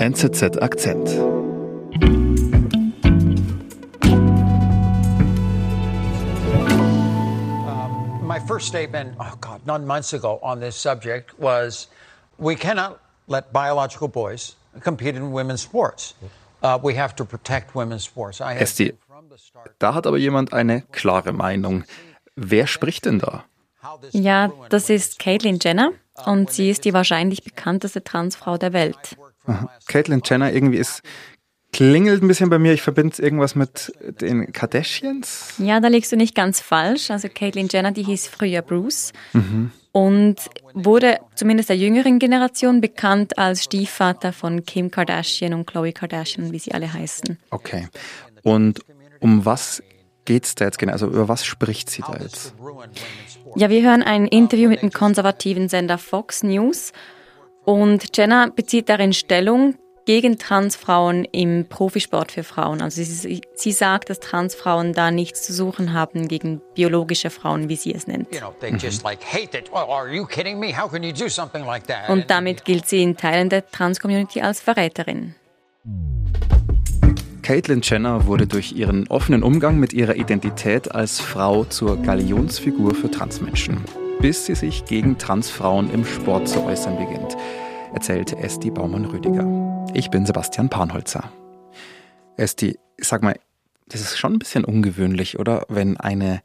NZZ Akzent. Um, my first statement, oh God, nine months ago on this subject was we cannot let biological boys compete in women's sports. Uh, we have to protect women's sports. I have Esti, da hat aber jemand eine klare Meinung. Wer spricht denn da? Ja, das ist Caitlyn Jenner und sie ist die wahrscheinlich bekannteste Transfrau der Welt. Aha. Caitlyn Jenner irgendwie ist klingelt ein bisschen bei mir. Ich verbinde irgendwas mit den Kardashians. Ja, da liegst du nicht ganz falsch. Also Caitlyn Jenner, die hieß früher Bruce mhm. und wurde zumindest der jüngeren Generation bekannt als Stiefvater von Kim Kardashian und Khloe Kardashian, wie sie alle heißen. Okay. Und um was geht's da jetzt genau? Also über was spricht sie da jetzt? Ja, wir hören ein Interview mit dem konservativen Sender Fox News und Jenna bezieht darin Stellung gegen Transfrauen im Profisport für Frauen. Also sie, sie, sagt, dass Transfrauen da nichts zu suchen haben gegen biologische Frauen, wie sie es nennt. Und damit gilt sie in Teilen der Trans-Community als Verräterin. Caitlyn Jenner wurde durch ihren offenen Umgang mit ihrer Identität als Frau zur Galionsfigur für Transmenschen, bis sie sich gegen Transfrauen im Sport zu äußern beginnt, erzählte Esti Baumann-Rüdiger. Ich bin Sebastian Panholzer. Esti, sag mal, das ist schon ein bisschen ungewöhnlich, oder? Wenn eine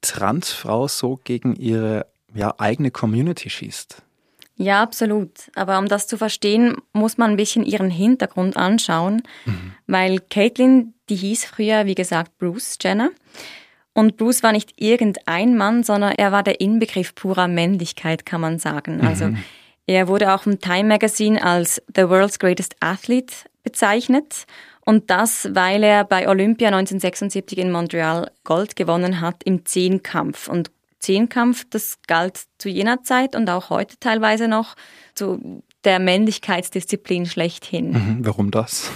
Transfrau so gegen ihre ja, eigene Community schießt. Ja, absolut. Aber um das zu verstehen, muss man ein bisschen ihren Hintergrund anschauen, mhm. weil Caitlin, die hieß früher, wie gesagt, Bruce Jenner. Und Bruce war nicht irgendein Mann, sondern er war der Inbegriff purer Männlichkeit, kann man sagen. Mhm. Also er wurde auch im Time Magazine als The World's Greatest Athlete bezeichnet. Und das, weil er bei Olympia 1976 in Montreal Gold gewonnen hat im Zehnkampf. Und Zehnkampf, das galt zu jener Zeit und auch heute teilweise noch zu der Männlichkeitsdisziplin schlechthin. Mhm, warum das?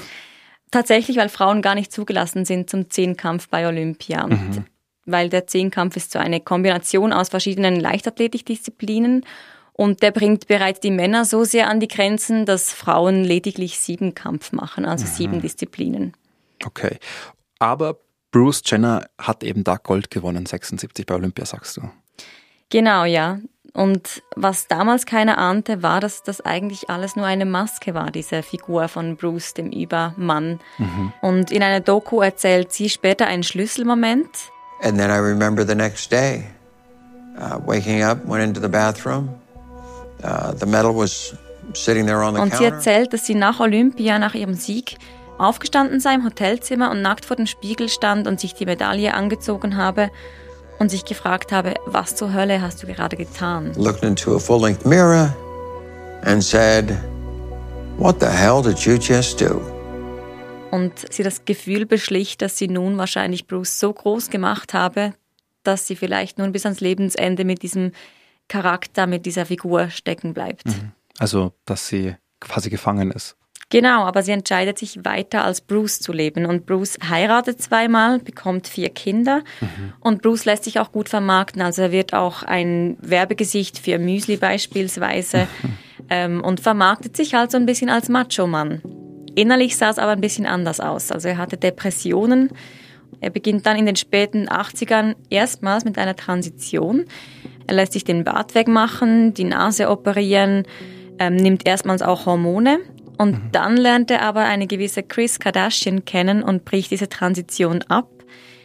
Tatsächlich, weil Frauen gar nicht zugelassen sind zum Zehnkampf bei Olympia. Und mhm. Weil der Zehnkampf ist so eine Kombination aus verschiedenen Leichtathletikdisziplinen und der bringt bereits die Männer so sehr an die Grenzen, dass Frauen lediglich sieben Kampf machen, also mhm. sieben Disziplinen. Okay. Aber Bruce Jenner hat eben da Gold gewonnen, 76 bei Olympia, sagst du. Genau, ja. Und was damals keiner ahnte, war, dass das eigentlich alles nur eine Maske war, diese Figur von Bruce, dem Übermann. Mhm. Und in einer Doku erzählt sie später einen Schlüsselmoment. And then I remember the next day, uh, waking up, went into the bathroom. Uh, the medal was sitting there on the Und sie erzählt, dass sie nach Olympia, nach ihrem Sieg, aufgestanden sei im Hotelzimmer und nackt vor dem Spiegel stand und sich die Medaille angezogen habe und sich gefragt habe, was zur Hölle hast du gerade getan? Looked into a full-length mirror and said, What the hell did you just do? Und sie das Gefühl beschlich, dass sie nun wahrscheinlich Bruce so groß gemacht habe, dass sie vielleicht nun bis ans Lebensende mit diesem Charakter, mit dieser Figur stecken bleibt. Mhm. Also, dass sie quasi gefangen ist. Genau, aber sie entscheidet sich weiter als Bruce zu leben. Und Bruce heiratet zweimal, bekommt vier Kinder mhm. und Bruce lässt sich auch gut vermarkten. Also er wird auch ein Werbegesicht für Müsli beispielsweise mhm. ähm, und vermarktet sich halt so ein bisschen als Macho-Mann. Innerlich sah es aber ein bisschen anders aus. Also er hatte Depressionen. Er beginnt dann in den späten 80ern erstmals mit einer Transition. Er lässt sich den Bart wegmachen, die Nase operieren, ähm, nimmt erstmals auch Hormone und mhm. dann lernt er aber eine gewisse Chris Kardashian kennen und bricht diese Transition ab,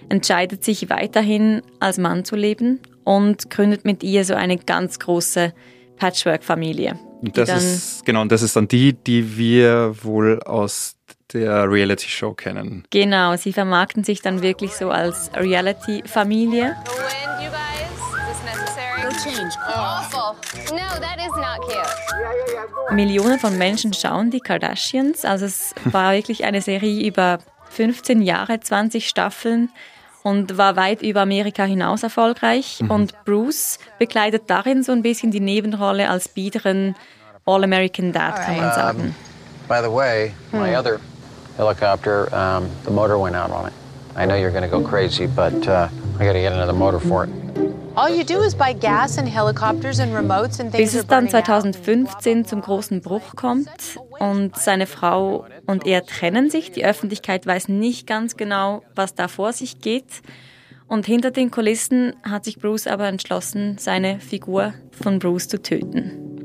entscheidet sich weiterhin als Mann zu leben und gründet mit ihr so eine ganz große Patchwork-Familie. Das ist genau, und das ist dann die, die wir wohl aus der Reality-Show kennen. Genau, sie vermarkten sich dann wirklich so als Reality-Familie. Millionen von Menschen schauen die Kardashians. Also es war wirklich eine Serie über 15 Jahre, 20 Staffeln und war weit über Amerika hinaus erfolgreich. Mhm. Und Bruce bekleidet darin so ein bisschen die Nebenrolle als biederen All-American Dad, kann man sagen. Um, by the way, my hm. other helicopter, um, the motor went out on it. I know you're going to go crazy, but uh, I got to get another motor for it. Bis es dann 2015 zum großen Bruch kommt und seine Frau und er trennen sich. Die Öffentlichkeit weiß nicht ganz genau, was da vor sich geht. Und hinter den Kulissen hat sich Bruce aber entschlossen, seine Figur von Bruce zu töten.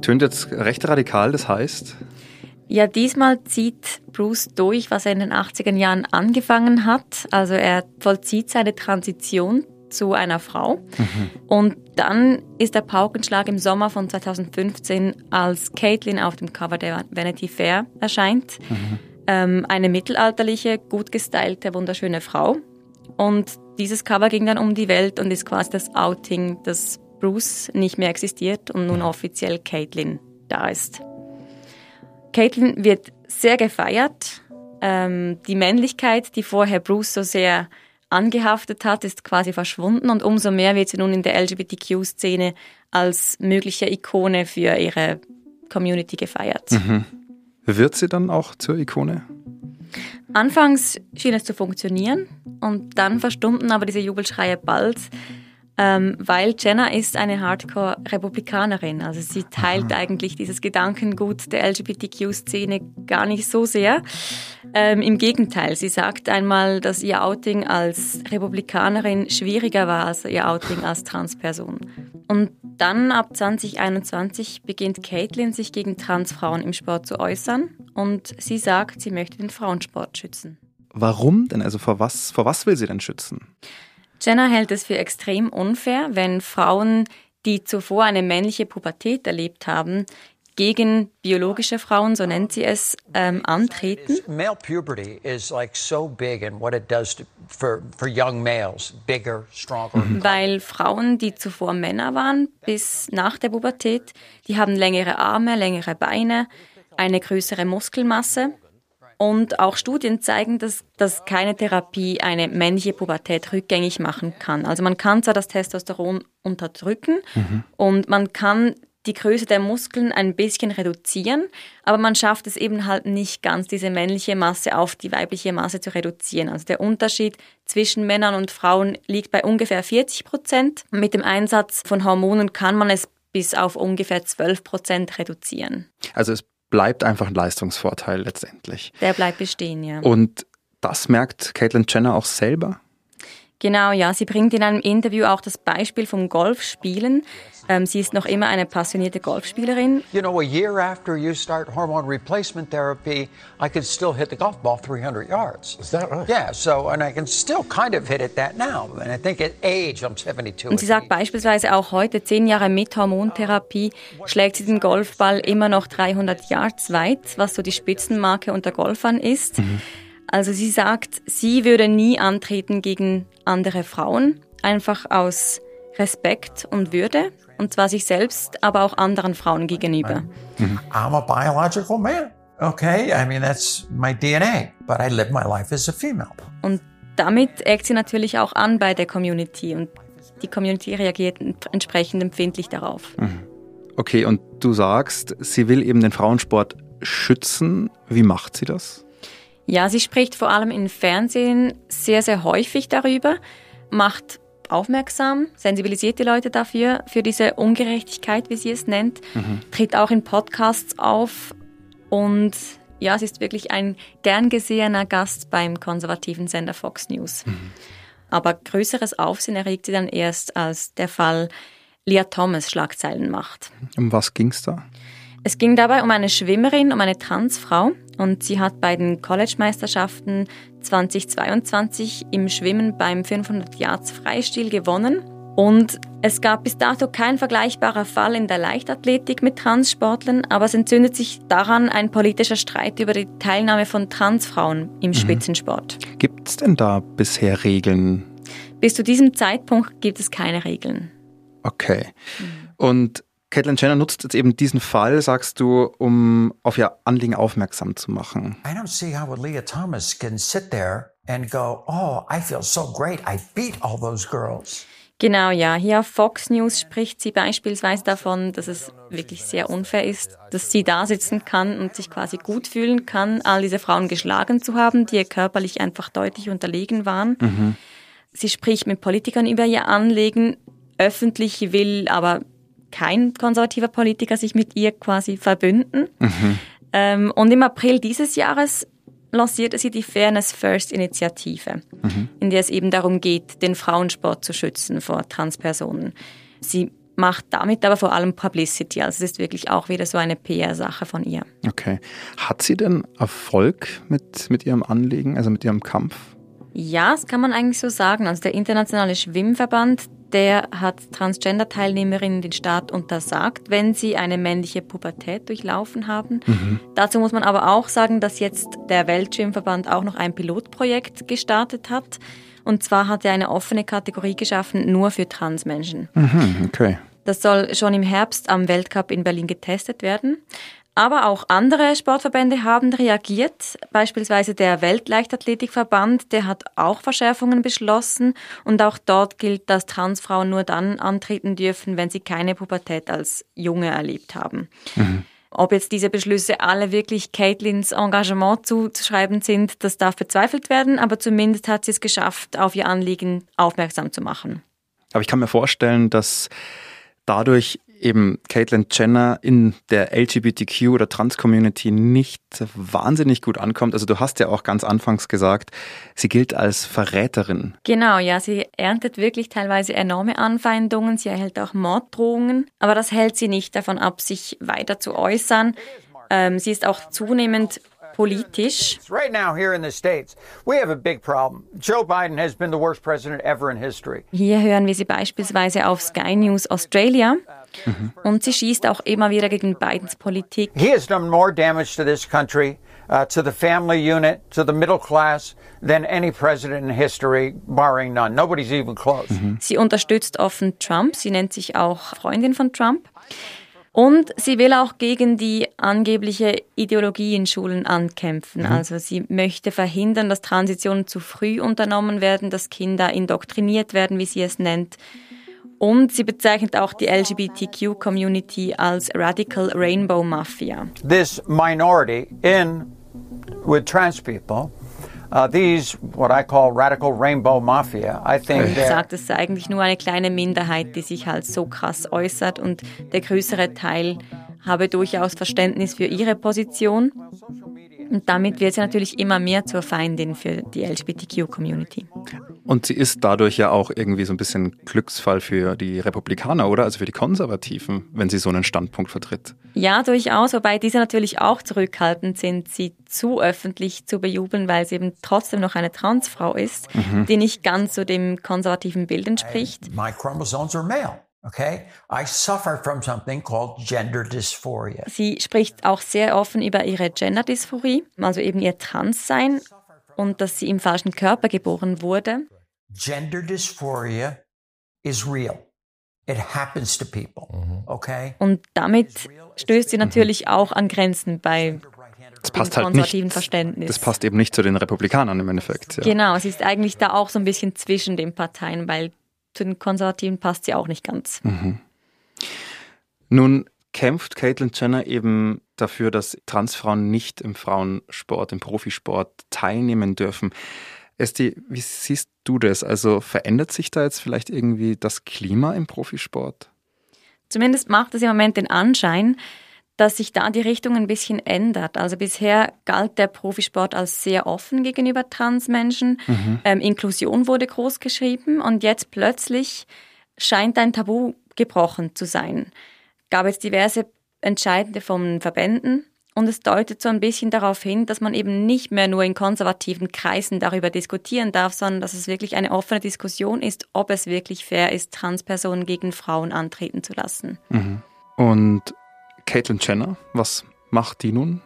Tönt jetzt recht radikal, das heißt? Ja, diesmal zieht Bruce durch, was er in den 80er Jahren angefangen hat. Also er vollzieht seine Transition zu einer Frau. Mhm. Und dann ist der Paukenschlag im Sommer von 2015, als Caitlin auf dem Cover der Vanity Fair erscheint. Mhm. Ähm, eine mittelalterliche, gut gestylte, wunderschöne Frau. Und dieses Cover ging dann um die Welt und ist quasi das Outing, dass Bruce nicht mehr existiert und nun offiziell Caitlin da ist. Caitlin wird sehr gefeiert. Ähm, die Männlichkeit, die vorher Bruce so sehr angehaftet hat, ist quasi verschwunden und umso mehr wird sie nun in der LGBTQ-Szene als mögliche Ikone für ihre Community gefeiert. Mhm. Wird sie dann auch zur Ikone? Anfangs schien es zu funktionieren und dann verstummten aber diese Jubelschreie bald, ähm, weil Jenna ist eine Hardcore-Republikanerin. Also sie teilt eigentlich dieses Gedankengut der LGBTQ-Szene gar nicht so sehr. Ähm, Im Gegenteil, sie sagt einmal, dass ihr Outing als Republikanerin schwieriger war als ihr Outing als Transperson. Und dann ab 2021 beginnt Caitlin sich gegen Transfrauen im Sport zu äußern und sie sagt, sie möchte den Frauensport schützen. Warum denn? Also vor was, vor was will sie denn schützen? Jenna hält es für extrem unfair, wenn Frauen, die zuvor eine männliche Pubertät erlebt haben, gegen biologische Frauen, so nennt sie es, ähm, antreten. Male puberty is like so big and what it does for, for young males, bigger, stronger. Mhm. Weil Frauen, die zuvor Männer waren, bis nach der Pubertät, die haben längere Arme, längere Beine, eine größere Muskelmasse und auch Studien zeigen, dass, dass keine Therapie eine männliche Pubertät rückgängig machen kann. Also man kann zwar das Testosteron unterdrücken mhm. und man kann die Größe der Muskeln ein bisschen reduzieren, aber man schafft es eben halt nicht ganz, diese männliche Masse auf die weibliche Masse zu reduzieren. Also der Unterschied zwischen Männern und Frauen liegt bei ungefähr 40 Prozent. Mit dem Einsatz von Hormonen kann man es bis auf ungefähr 12 Prozent reduzieren. Also es bleibt einfach ein Leistungsvorteil letztendlich. Der bleibt bestehen, ja. Und das merkt Caitlyn Jenner auch selber? Genau, ja. Sie bringt in einem Interview auch das Beispiel vom Golfspielen. Ähm, sie ist noch immer eine passionierte Golfspielerin. You know, a year after you start hormone replacement therapy, I could still hit the golf ball 300 yards. Is that right? Yeah, so and I can still kind of hit it that now. And I think at age, I'm 72. Und sie sagt beispielsweise auch heute, zehn Jahre mit Hormontherapie, schlägt sie den Golfball immer noch 300 Yards weit, was so die Spitzenmarke unter Golfern ist. Mhm. Also sie sagt, sie würde nie antreten gegen andere Frauen, einfach aus Respekt und Würde, und zwar sich selbst, aber auch anderen Frauen gegenüber. I'm a biological man. Okay, I mean that's my DNA, but I live my life as a female. Und damit eckt sie natürlich auch an bei der Community und die Community reagiert entsprechend empfindlich darauf. Mhm. Okay, und du sagst, sie will eben den Frauensport schützen. Wie macht sie das? Ja, sie spricht vor allem im Fernsehen sehr, sehr häufig darüber, macht aufmerksam, sensibilisiert die Leute dafür, für diese Ungerechtigkeit, wie sie es nennt, mhm. tritt auch in Podcasts auf und ja, sie ist wirklich ein gern gesehener Gast beim konservativen Sender Fox News. Mhm. Aber größeres Aufsehen erregt sie dann erst, als der Fall Leah Thomas Schlagzeilen macht. Um was ging's da? Es ging dabei um eine Schwimmerin, um eine Transfrau und sie hat bei den College-Meisterschaften 2022 im Schwimmen beim 500 Yards Freistil gewonnen. Und es gab bis dato kein vergleichbarer Fall in der Leichtathletik mit Transsportlern, aber es entzündet sich daran ein politischer Streit über die Teilnahme von Transfrauen im mhm. Spitzensport. Gibt es denn da bisher Regeln? Bis zu diesem Zeitpunkt gibt es keine Regeln. Okay. Mhm. Und Caitlyn Jenner nutzt jetzt eben diesen Fall, sagst du, um auf ihr Anliegen aufmerksam zu machen. I don't see how Leah Thomas can sit there and go, oh, I feel so great, I beat all those girls. Genau, ja. Hier auf Fox News spricht sie beispielsweise davon, dass es wirklich sehr unfair ist, dass sie da sitzen kann und sich quasi gut fühlen kann, all diese Frauen geschlagen zu haben, die ihr körperlich einfach deutlich unterlegen waren. Mhm. Sie spricht mit Politikern über ihr Anliegen öffentlich will aber kein konservativer Politiker sich mit ihr quasi verbünden. Mhm. Ähm, und im April dieses Jahres lancierte sie die Fairness First Initiative, mhm. in der es eben darum geht, den Frauensport zu schützen vor Transpersonen. Sie macht damit aber vor allem Publicity. Also es ist wirklich auch wieder so eine PR-Sache von ihr. Okay. Hat sie denn Erfolg mit, mit ihrem Anliegen, also mit ihrem Kampf? Ja, das kann man eigentlich so sagen. Also der Internationale Schwimmverband, der hat Transgender-Teilnehmerinnen den Start untersagt, wenn sie eine männliche Pubertät durchlaufen haben. Mhm. Dazu muss man aber auch sagen, dass jetzt der Weltschwimmverband auch noch ein Pilotprojekt gestartet hat. Und zwar hat er eine offene Kategorie geschaffen, nur für Transmenschen. Mhm, okay. Das soll schon im Herbst am Weltcup in Berlin getestet werden. Aber auch andere Sportverbände haben reagiert. Beispielsweise der Weltleichtathletikverband, der hat auch Verschärfungen beschlossen. Und auch dort gilt, dass Transfrauen nur dann antreten dürfen, wenn sie keine Pubertät als Junge erlebt haben. Mhm. Ob jetzt diese Beschlüsse alle wirklich Caitlins Engagement zuzuschreiben sind, das darf bezweifelt werden, aber zumindest hat sie es geschafft, auf ihr Anliegen aufmerksam zu machen. Aber ich kann mir vorstellen, dass dadurch eben Caitlyn Jenner in der LGBTQ oder Trans-Community nicht wahnsinnig gut ankommt. Also du hast ja auch ganz anfangs gesagt, sie gilt als Verräterin. Genau, ja, sie erntet wirklich teilweise enorme Anfeindungen, sie erhält auch Morddrohungen, aber das hält sie nicht davon ab, sich weiter zu äußern. Ähm, sie ist auch zunehmend politisch. Right now here in the States, we have a big problem. Joe Biden has been the worst president ever in history. Hier hören wir sie beispielsweise auf Sky News Australia. Mhm. Und sie schießt auch immer wieder gegen Bidens Politik. He has done more damage to this country, uh, to the family unit, to the middle class than any president in history, barring none. Nobody's even close. Mhm. Sie unterstützt offen Trump. Sie nennt sich auch Freundin von Trump. Und sie will auch gegen die angebliche Ideologie in Schulen ankämpfen. Mhm. Also sie möchte verhindern, dass Transitionen zu früh unternommen werden, dass Kinder indoktriniert werden, wie sie es nennt. Und sie bezeichnet auch die LGBTQ-Community als Radical Rainbow Mafia. This minority in with trans people Uh, these, what I call radical rainbow mafia, I think. Er sagt, es sei eigentlich nur eine kleine Minderheit, die sich halt so krass äußert und der größere Teil habe durchaus Verständnis für ihre Position. Und damit wird sie natürlich immer mehr zur Feindin für die LGBTQ-Community. Und sie ist dadurch ja auch irgendwie so ein bisschen Glücksfall für die Republikaner, oder? Also für die Konservativen, wenn sie so einen Standpunkt vertritt. Ja, durchaus, wobei diese natürlich auch zurückhaltend sind, sie zu öffentlich zu bejubeln, weil sie eben trotzdem noch eine Transfrau ist, mhm. die nicht ganz so dem konservativen Bild entspricht. My chromosomes are male. Okay? I suffer from something called gender dysphoria. Sie spricht auch sehr offen über ihre Genderdysphorie, also eben ihr Transsein und dass sie im falschen Körper geboren wurde. Gender dysphoria is real. It happens to people, mhm. okay? Und damit stößt sie natürlich auch an Grenzen bei das passt halt nicht, Verständnis. Das passt eben nicht zu den Republikanern im Endeffekt. Ja. Genau, sie ist eigentlich da auch so ein bisschen zwischen den Parteien, weil zu den Konservativen passt sie auch nicht ganz. Mhm. Nun kämpft Caitlyn Jenner eben dafür, dass Transfrauen nicht im Frauensport, im Profisport teilnehmen dürfen. Esti, wie siehst du das? Also verändert sich da jetzt vielleicht irgendwie das Klima im Profisport? Zumindest macht es im Moment den Anschein, dass sich da die Richtung ein bisschen ändert. Also bisher galt der Profisport als sehr offen gegenüber Transmenschen. Mhm. Ähm, Inklusion wurde groß geschrieben und jetzt plötzlich scheint ein Tabu gebrochen zu sein. Gab es diverse Entscheidende von Verbänden und es deutet so ein bisschen darauf hin, dass man eben nicht mehr nur in konservativen Kreisen darüber diskutieren darf, sondern dass es wirklich eine offene Diskussion ist, ob es wirklich fair ist, Transpersonen gegen Frauen antreten zu lassen. Mhm. Und Caitlyn Jenner, was macht die nun?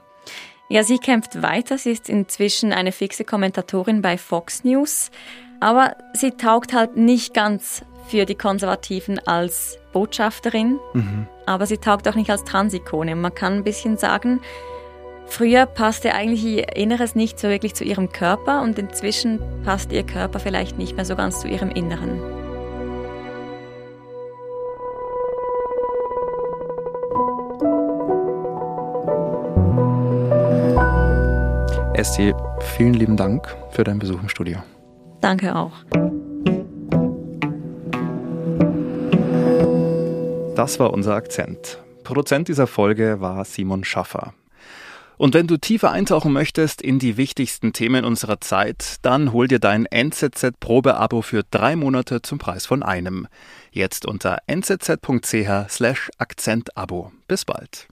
Ja, sie kämpft weiter. Sie ist inzwischen eine fixe Kommentatorin bei Fox News. Aber sie taugt halt nicht ganz für die Konservativen als Botschafterin. Mhm. Aber sie taugt auch nicht als Transikone. Man kann ein bisschen sagen, früher passte eigentlich ihr Inneres nicht so wirklich zu ihrem Körper und inzwischen passt ihr Körper vielleicht nicht mehr so ganz zu ihrem Inneren. Esti, vielen lieben Dank für deinen Besuch im Studio. Danke auch. Das war unser Akzent. Produzent dieser Folge war Simon Schaffer. Und wenn du tiefer eintauchen möchtest in die wichtigsten Themen unserer Zeit, dann hol dir dein NZZ-Probeabo für drei Monate zum Preis von einem. Jetzt unter nzz.ch slash Akzentabo. Bis bald.